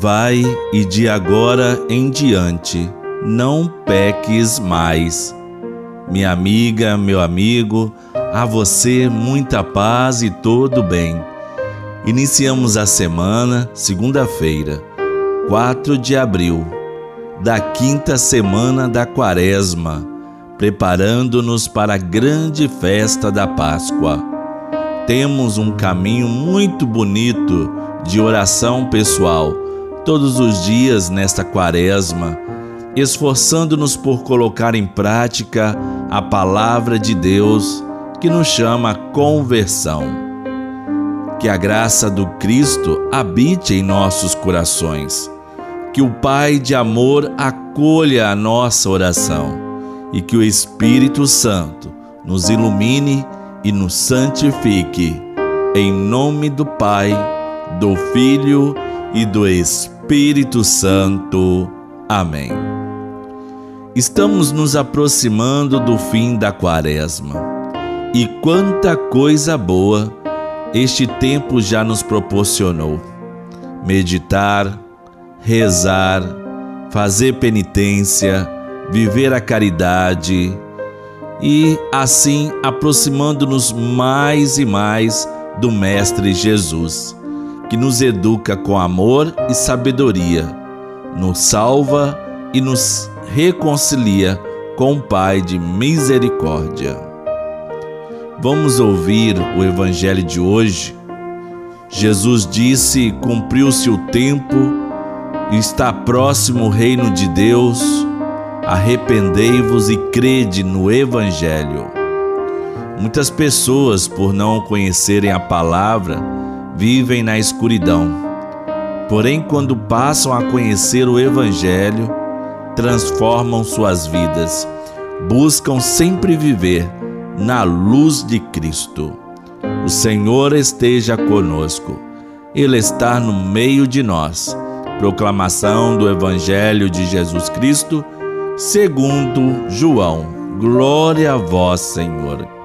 Vai e de agora em diante não peques mais. Minha amiga, meu amigo, a você muita paz e todo bem. Iniciamos a semana, segunda-feira, 4 de abril, da quinta semana da Quaresma, preparando-nos para a grande festa da Páscoa. Temos um caminho muito bonito de oração pessoal todos os dias nesta Quaresma esforçando-nos por colocar em prática a palavra de Deus que nos chama conversão. Que a graça do Cristo habite em nossos corações. Que o Pai de amor acolha a nossa oração e que o Espírito Santo nos ilumine e nos santifique. Em nome do Pai, do Filho e do Espírito Santo. Amém. Estamos nos aproximando do fim da quaresma e quanta coisa boa este tempo já nos proporcionou. Meditar, rezar, fazer penitência, viver a caridade e assim aproximando-nos mais e mais do Mestre Jesus, que nos educa com amor e sabedoria nos salva e nos reconcilia com o Pai de misericórdia. Vamos ouvir o Evangelho de hoje. Jesus disse: Cumpriu-se o tempo, está próximo o reino de Deus. Arrependei-vos e crede no Evangelho. Muitas pessoas, por não conhecerem a palavra, vivem na escuridão Porém, quando passam a conhecer o Evangelho, transformam suas vidas, buscam sempre viver na luz de Cristo. O Senhor esteja conosco, Ele está no meio de nós. Proclamação do Evangelho de Jesus Cristo, segundo João. Glória a vós, Senhor.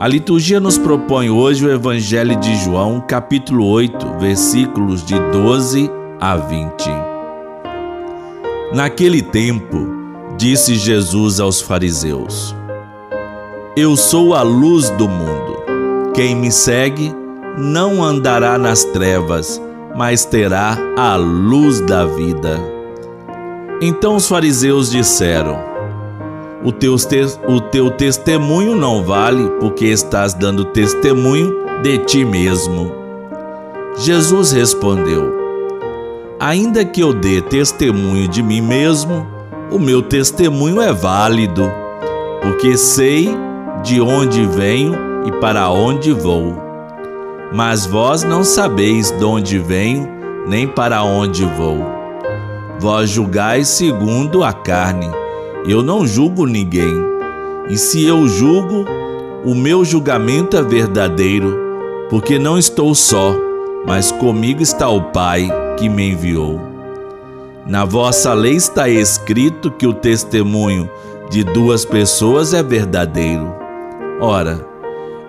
A liturgia nos propõe hoje o Evangelho de João, capítulo 8, versículos de 12 a 20. Naquele tempo, disse Jesus aos fariseus: Eu sou a luz do mundo. Quem me segue não andará nas trevas, mas terá a luz da vida. Então os fariseus disseram: o teu, o teu testemunho não vale, porque estás dando testemunho de ti mesmo. Jesus respondeu: Ainda que eu dê testemunho de mim mesmo, o meu testemunho é válido, porque sei de onde venho e para onde vou. Mas vós não sabeis de onde venho, nem para onde vou. Vós julgais segundo a carne eu não julgo ninguém. E se eu julgo, o meu julgamento é verdadeiro, porque não estou só, mas comigo está o Pai que me enviou. Na vossa lei está escrito que o testemunho de duas pessoas é verdadeiro. Ora,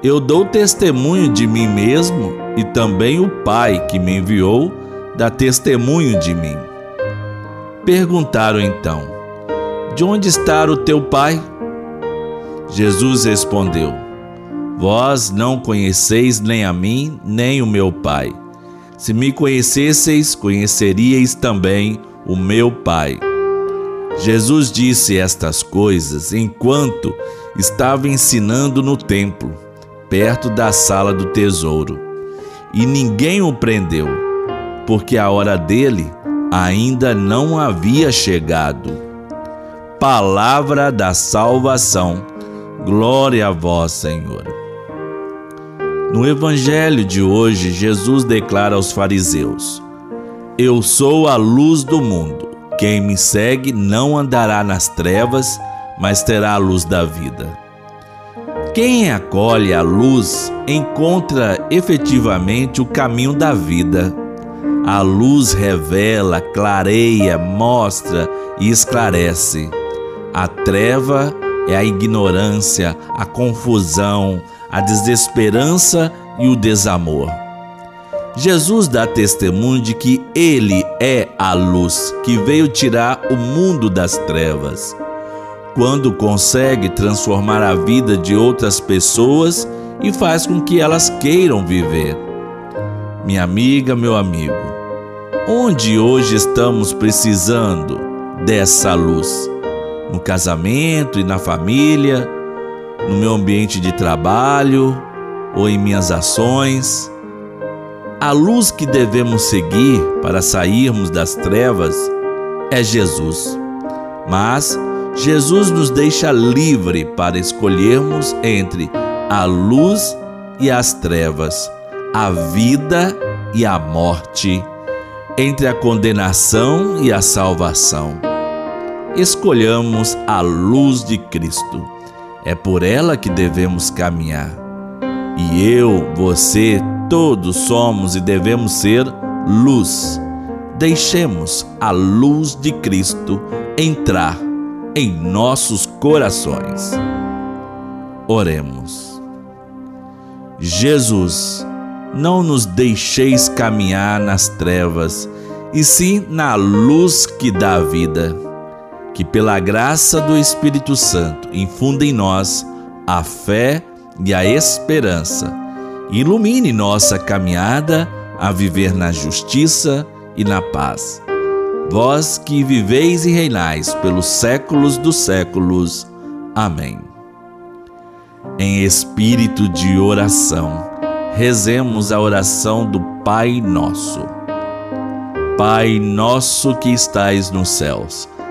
eu dou testemunho de mim mesmo e também o Pai que me enviou dá testemunho de mim. Perguntaram então: de onde está o teu pai? Jesus respondeu: Vós não conheceis nem a mim, nem o meu pai. Se me conhecesseis, conheceríeis também o meu pai. Jesus disse estas coisas enquanto estava ensinando no templo, perto da sala do tesouro. E ninguém o prendeu, porque a hora dele ainda não havia chegado palavra da salvação. Glória a vós, Senhor. No evangelho de hoje, Jesus declara aos fariseus: Eu sou a luz do mundo. Quem me segue não andará nas trevas, mas terá a luz da vida. Quem acolhe a luz encontra efetivamente o caminho da vida. A luz revela, clareia, mostra e esclarece. A treva é a ignorância, a confusão, a desesperança e o desamor. Jesus dá testemunho de que Ele é a luz que veio tirar o mundo das trevas. Quando consegue transformar a vida de outras pessoas e faz com que elas queiram viver. Minha amiga, meu amigo, onde hoje estamos precisando dessa luz? No casamento e na família, no meu ambiente de trabalho ou em minhas ações? A luz que devemos seguir para sairmos das trevas é Jesus. Mas Jesus nos deixa livre para escolhermos entre a luz e as trevas, a vida e a morte, entre a condenação e a salvação. Escolhamos a luz de Cristo. É por ela que devemos caminhar. E eu, você, todos somos e devemos ser luz. Deixemos a luz de Cristo entrar em nossos corações. Oremos. Jesus, não nos deixeis caminhar nas trevas, e sim na luz que dá vida. Que pela graça do Espírito Santo infunda em nós a fé e a esperança ilumine nossa caminhada a viver na justiça e na paz. Vós que viveis e reinais pelos séculos dos séculos. Amém. Em espírito de oração, rezemos a oração do Pai Nosso. Pai nosso que estais nos céus,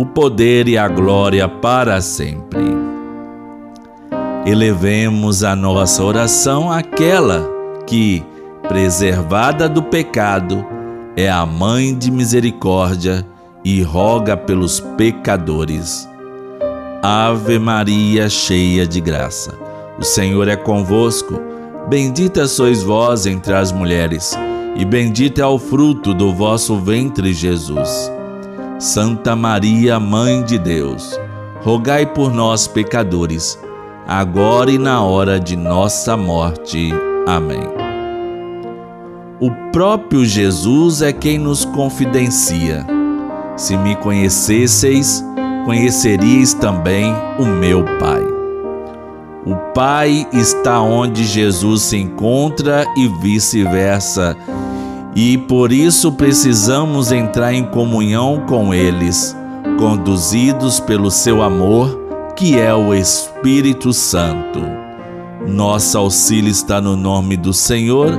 o poder e a glória para sempre elevemos a nossa oração àquela que, preservada do pecado, é a mãe de misericórdia e roga pelos pecadores. Ave Maria, cheia de graça, o Senhor é convosco. Bendita sois vós entre as mulheres, e bendito é o fruto do vosso ventre, Jesus. Santa Maria, Mãe de Deus, rogai por nós, pecadores agora e na hora de nossa morte. Amém. O próprio Jesus é quem nos confidencia. Se me conhecesseis, conheceríeis também o meu Pai. O Pai está onde Jesus se encontra e vice-versa, e por isso precisamos entrar em comunhão com eles, conduzidos pelo seu amor que é o Espírito Santo. Nosso auxílio está no nome do Senhor.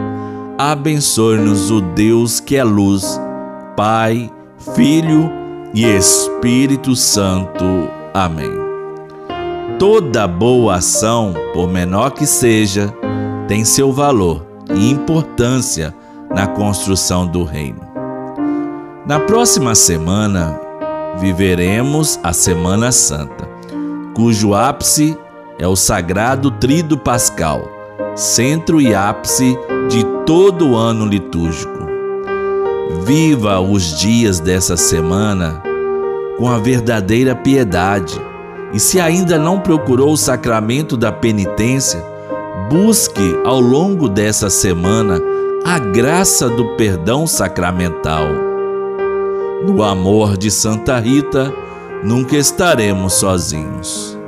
Abençoe-nos o Deus que é luz, Pai, Filho e Espírito Santo. Amém. Toda boa ação, por menor que seja, tem seu valor e importância na construção do reino. Na próxima semana, viveremos a Semana Santa cujo ápice é o sagrado Tríduo Pascal, centro e ápice de todo o ano litúrgico. Viva os dias dessa semana com a verdadeira piedade. E se ainda não procurou o sacramento da penitência, busque ao longo dessa semana a graça do perdão sacramental. No amor de Santa Rita, nunca estaremos sozinhos.